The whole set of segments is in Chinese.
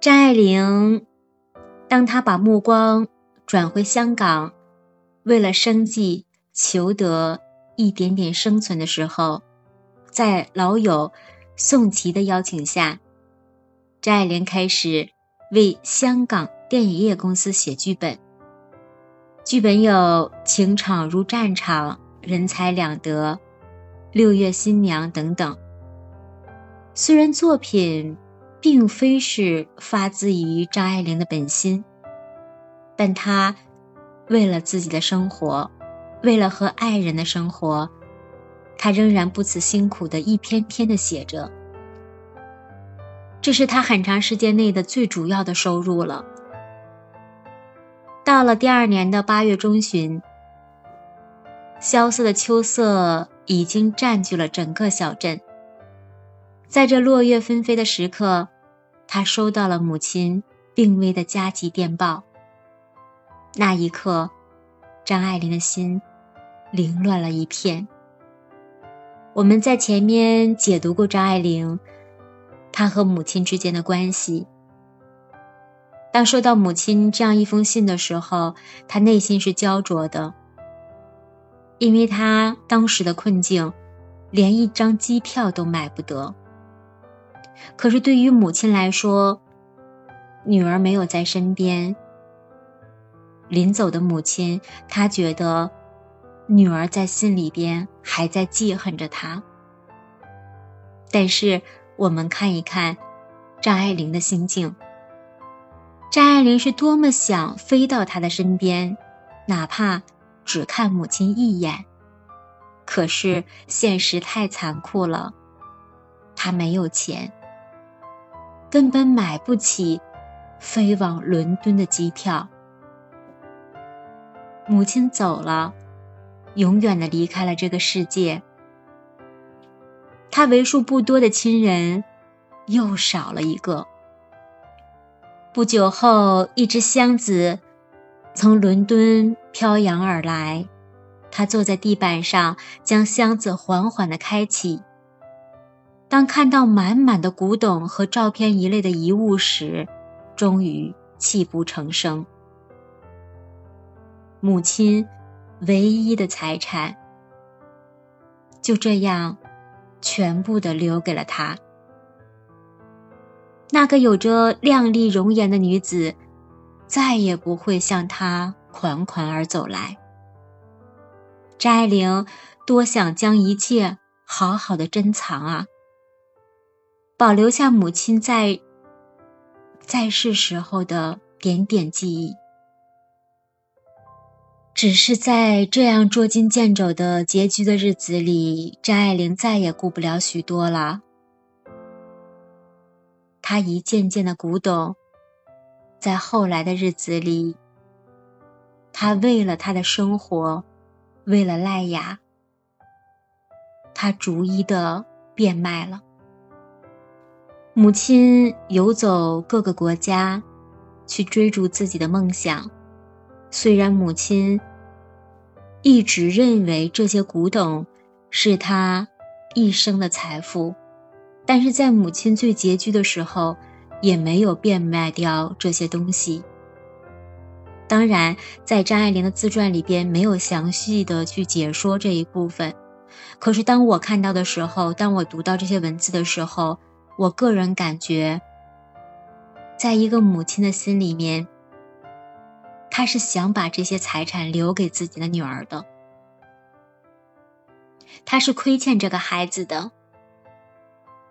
张爱玲，当她把目光转回香港，为了生计求得一点点生存的时候，在老友宋琦的邀请下，张爱玲开始为香港电影业公司写剧本。剧本有《情场如战场》《人财两得》《六月新娘》等等。虽然作品并非是发自于张爱玲的本心，但她为了自己的生活，为了和爱人的生活，她仍然不辞辛苦的一篇篇的写着。这是她很长时间内的最主要的收入了。到了第二年的八月中旬，萧瑟的秋色已经占据了整个小镇。在这落叶纷飞的时刻，他收到了母亲病危的加急电报。那一刻，张爱玲的心凌乱了一片。我们在前面解读过张爱玲，她和母亲之间的关系。当收到母亲这样一封信的时候，她内心是焦灼的，因为她当时的困境，连一张机票都买不得。可是对于母亲来说，女儿没有在身边。临走的母亲，她觉得女儿在心里边还在记恨着她。但是我们看一看张爱玲的心境，张爱玲是多么想飞到她的身边，哪怕只看母亲一眼。可是现实太残酷了，她没有钱。根本买不起飞往伦敦的机票。母亲走了，永远的离开了这个世界。他为数不多的亲人又少了一个。不久后，一只箱子从伦敦飘扬而来，他坐在地板上，将箱子缓缓的开启。当看到满满的古董和照片一类的遗物时，终于泣不成声。母亲唯一的财产就这样全部的留给了他。那个有着靓丽容颜的女子，再也不会向他款款而走来。张爱玲多想将一切好好的珍藏啊！保留下母亲在在世时候的点点记忆，只是在这样捉襟见肘的拮据的日子里，张爱玲再也顾不了许多了。她一件件的古董，在后来的日子里，她为了她的生活，为了赖雅，她逐一的变卖了。母亲游走各个国家，去追逐自己的梦想。虽然母亲一直认为这些古董是她一生的财富，但是在母亲最拮据的时候，也没有变卖掉这些东西。当然，在张爱玲的自传里边没有详细的去解说这一部分。可是当我看到的时候，当我读到这些文字的时候，我个人感觉，在一个母亲的心里面，她是想把这些财产留给自己的女儿的。她是亏欠这个孩子的。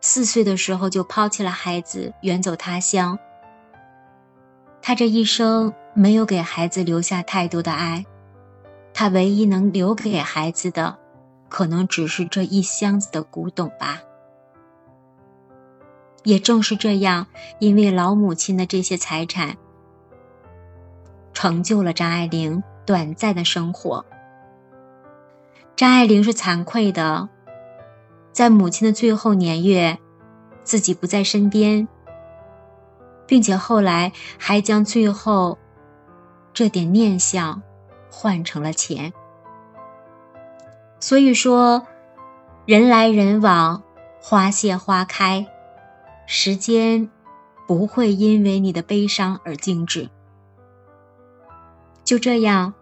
四岁的时候就抛弃了孩子，远走他乡。他这一生没有给孩子留下太多的爱，他唯一能留给孩子的，可能只是这一箱子的古董吧。也正是这样，因为老母亲的这些财产，成就了张爱玲短暂的生活。张爱玲是惭愧的，在母亲的最后年月，自己不在身边，并且后来还将最后这点念想换成了钱。所以说，人来人往，花谢花开。时间不会因为你的悲伤而静止。就这样，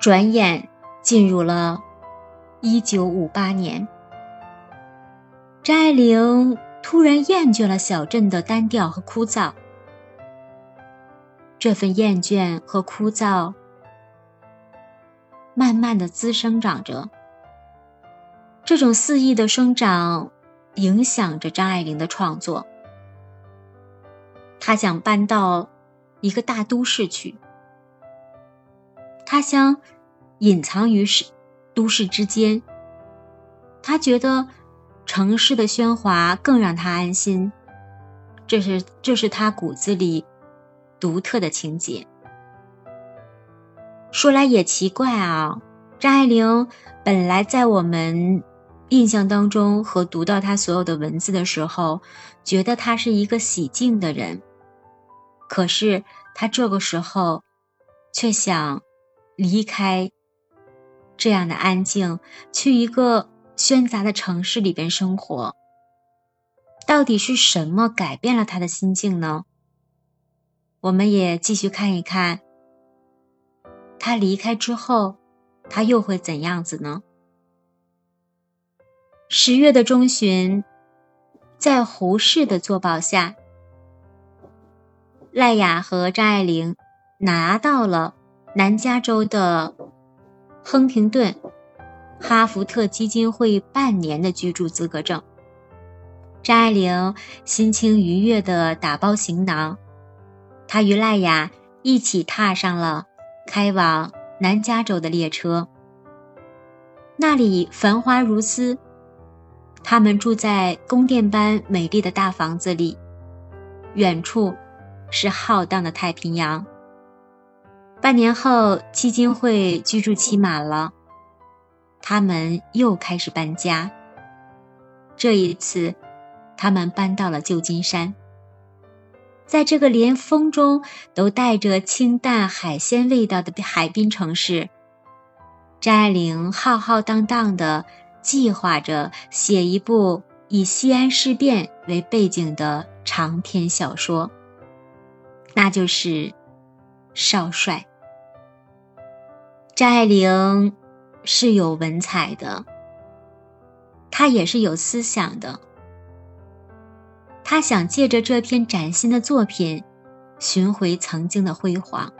转眼进入了一九五八年。张爱玲突然厌倦了小镇的单调和枯燥，这份厌倦和枯燥慢慢的滋生长着。这种肆意的生长影响着张爱玲的创作。她想搬到一个大都市去，她想隐藏于市都市之间。她觉得。城市的喧哗更让他安心，这是这是他骨子里独特的情节。说来也奇怪啊，张爱玲本来在我们印象当中和读到他所有的文字的时候，觉得他是一个喜静的人，可是他这个时候却想离开这样的安静，去一个。喧杂的城市里边生活，到底是什么改变了他的心境呢？我们也继续看一看，他离开之后，他又会怎样子呢？十月的中旬，在胡适的作保下，赖雅和张爱玲拿到了南加州的亨廷顿。哈福特基金会半年的居住资格证。张爱玲心情愉悦地打包行囊，她与赖雅一起踏上了开往南加州的列车。那里繁华如丝，他们住在宫殿般美丽的大房子里，远处是浩荡的太平洋。半年后，基金会居住期满了。他们又开始搬家。这一次，他们搬到了旧金山。在这个连风中都带着清淡海鲜味道的海滨城市，张爱玲浩浩荡荡地计划着写一部以西安事变为背景的长篇小说，那就是《少帅》。张爱玲。是有文采的，他也是有思想的。他想借着这篇崭新的作品，寻回曾经的辉煌。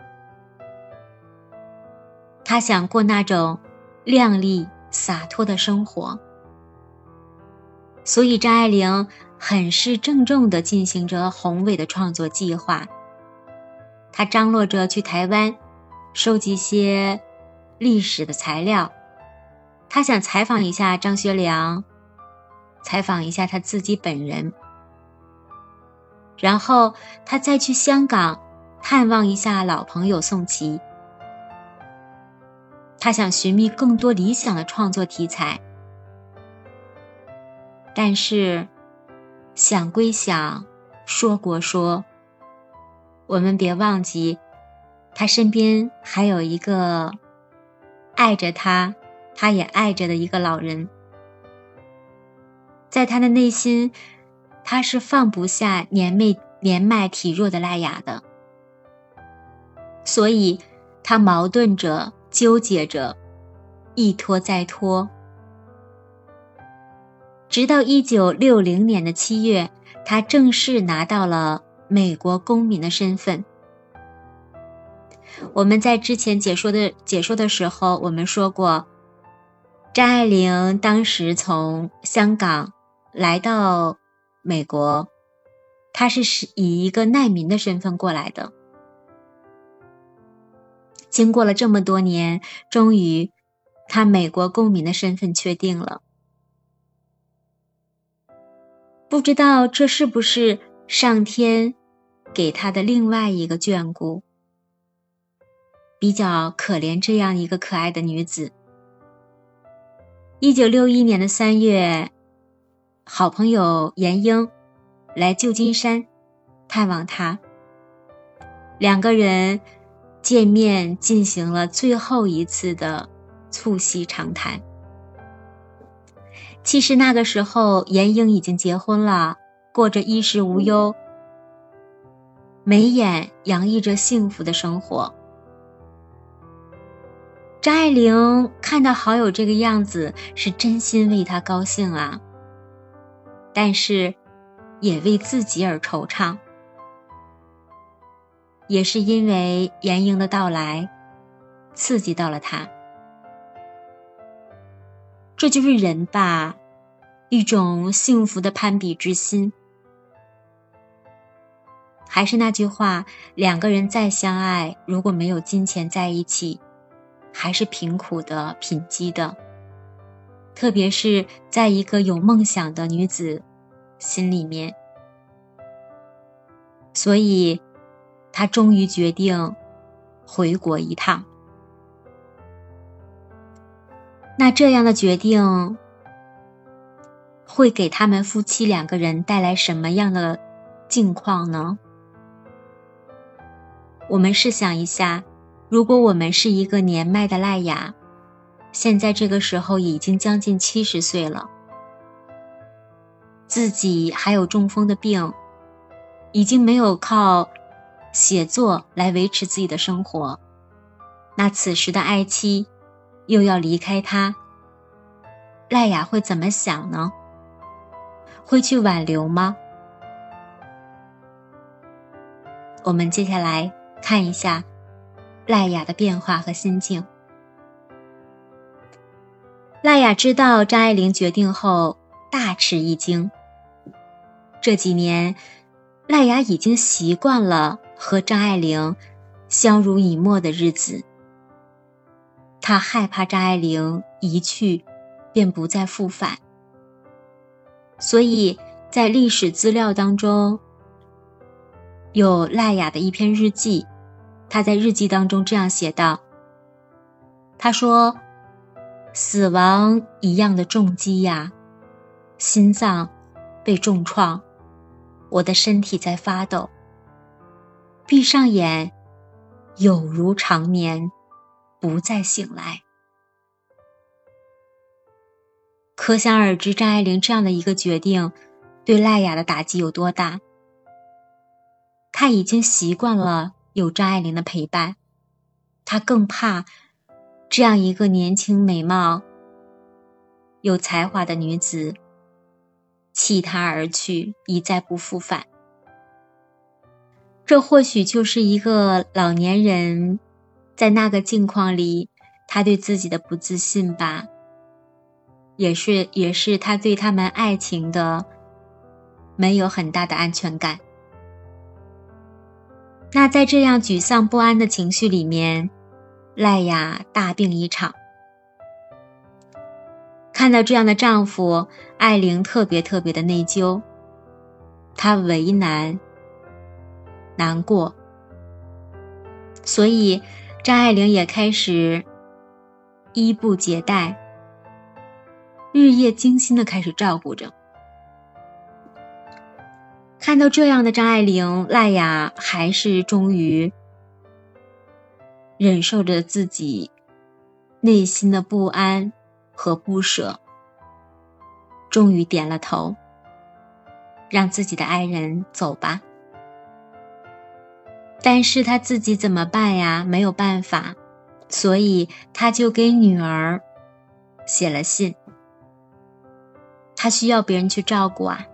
他想过那种靓丽洒脱的生活，所以张爱玲很是郑重地进行着宏伟的创作计划。他张罗着去台湾，收集些。历史的材料，他想采访一下张学良，采访一下他自己本人，然后他再去香港探望一下老朋友宋琦。他想寻觅更多理想的创作题材，但是想归想，说国说，我们别忘记，他身边还有一个。爱着他，他也爱着的一个老人，在他的内心，他是放不下年迈年迈体弱的赖雅的，所以他矛盾着，纠结着，一拖再拖，直到一九六零年的七月，他正式拿到了美国公民的身份。我们在之前解说的解说的时候，我们说过，张爱玲当时从香港来到美国，她是是以一个难民的身份过来的。经过了这么多年，终于，他美国公民的身份确定了。不知道这是不是上天给他的另外一个眷顾？比较可怜这样一个可爱的女子。一九六一年的三月，好朋友严英来旧金山探望她，两个人见面进行了最后一次的促膝长谈。其实那个时候，严英已经结婚了，过着衣食无忧、眉眼洋溢着幸福的生活。张爱玲看到好友这个样子，是真心为他高兴啊，但是也为自己而惆怅。也是因为严英的到来，刺激到了他。这就是人吧，一种幸福的攀比之心。还是那句话，两个人再相爱，如果没有金钱在一起。还是贫苦的、贫瘠的，特别是在一个有梦想的女子心里面，所以，他终于决定回国一趟。那这样的决定会给他们夫妻两个人带来什么样的境况呢？我们试想一下。如果我们是一个年迈的赖雅，现在这个时候已经将近七十岁了，自己还有中风的病，已经没有靠写作来维持自己的生活，那此时的爱妻又要离开他，赖雅会怎么想呢？会去挽留吗？我们接下来看一下。赖雅的变化和心境。赖雅知道张爱玲决定后，大吃一惊。这几年，赖雅已经习惯了和张爱玲相濡以沫的日子。他害怕张爱玲一去，便不再复返。所以在历史资料当中，有赖雅的一篇日记。他在日记当中这样写道：“他说，死亡一样的重击呀，心脏被重创，我的身体在发抖。闭上眼，有如长眠，不再醒来。可想而知，张爱玲这样的一个决定，对赖雅的打击有多大。他已经习惯了。”有张爱玲的陪伴，他更怕这样一个年轻、美貌、有才华的女子弃他而去，一再不复返。这或许就是一个老年人在那个境况里，他对自己的不自信吧，也是也是他对他们爱情的没有很大的安全感。那在这样沮丧不安的情绪里面，赖雅大病一场。看到这样的丈夫，艾玲特别特别的内疚，她为难、难过，所以张爱玲也开始衣不解带，日夜精心的开始照顾着。看到这样的张爱玲，赖雅还是终于忍受着自己内心的不安和不舍，终于点了头，让自己的爱人走吧。但是他自己怎么办呀？没有办法，所以他就给女儿写了信。他需要别人去照顾啊。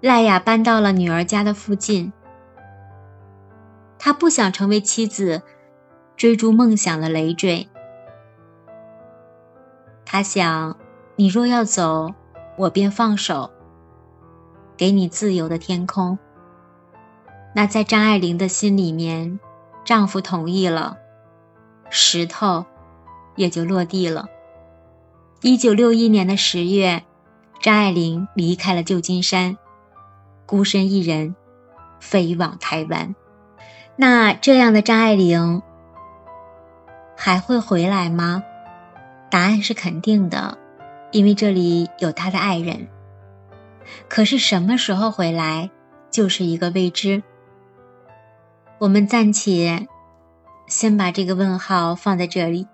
赖雅搬到了女儿家的附近。他不想成为妻子追逐梦想的累赘。他想，你若要走，我便放手，给你自由的天空。那在张爱玲的心里面，丈夫同意了，石头也就落地了。一九六一年的十月，张爱玲离开了旧金山。孤身一人飞往台湾，那这样的张爱玲还会回来吗？答案是肯定的，因为这里有她的爱人。可是什么时候回来，就是一个未知。我们暂且先把这个问号放在这里。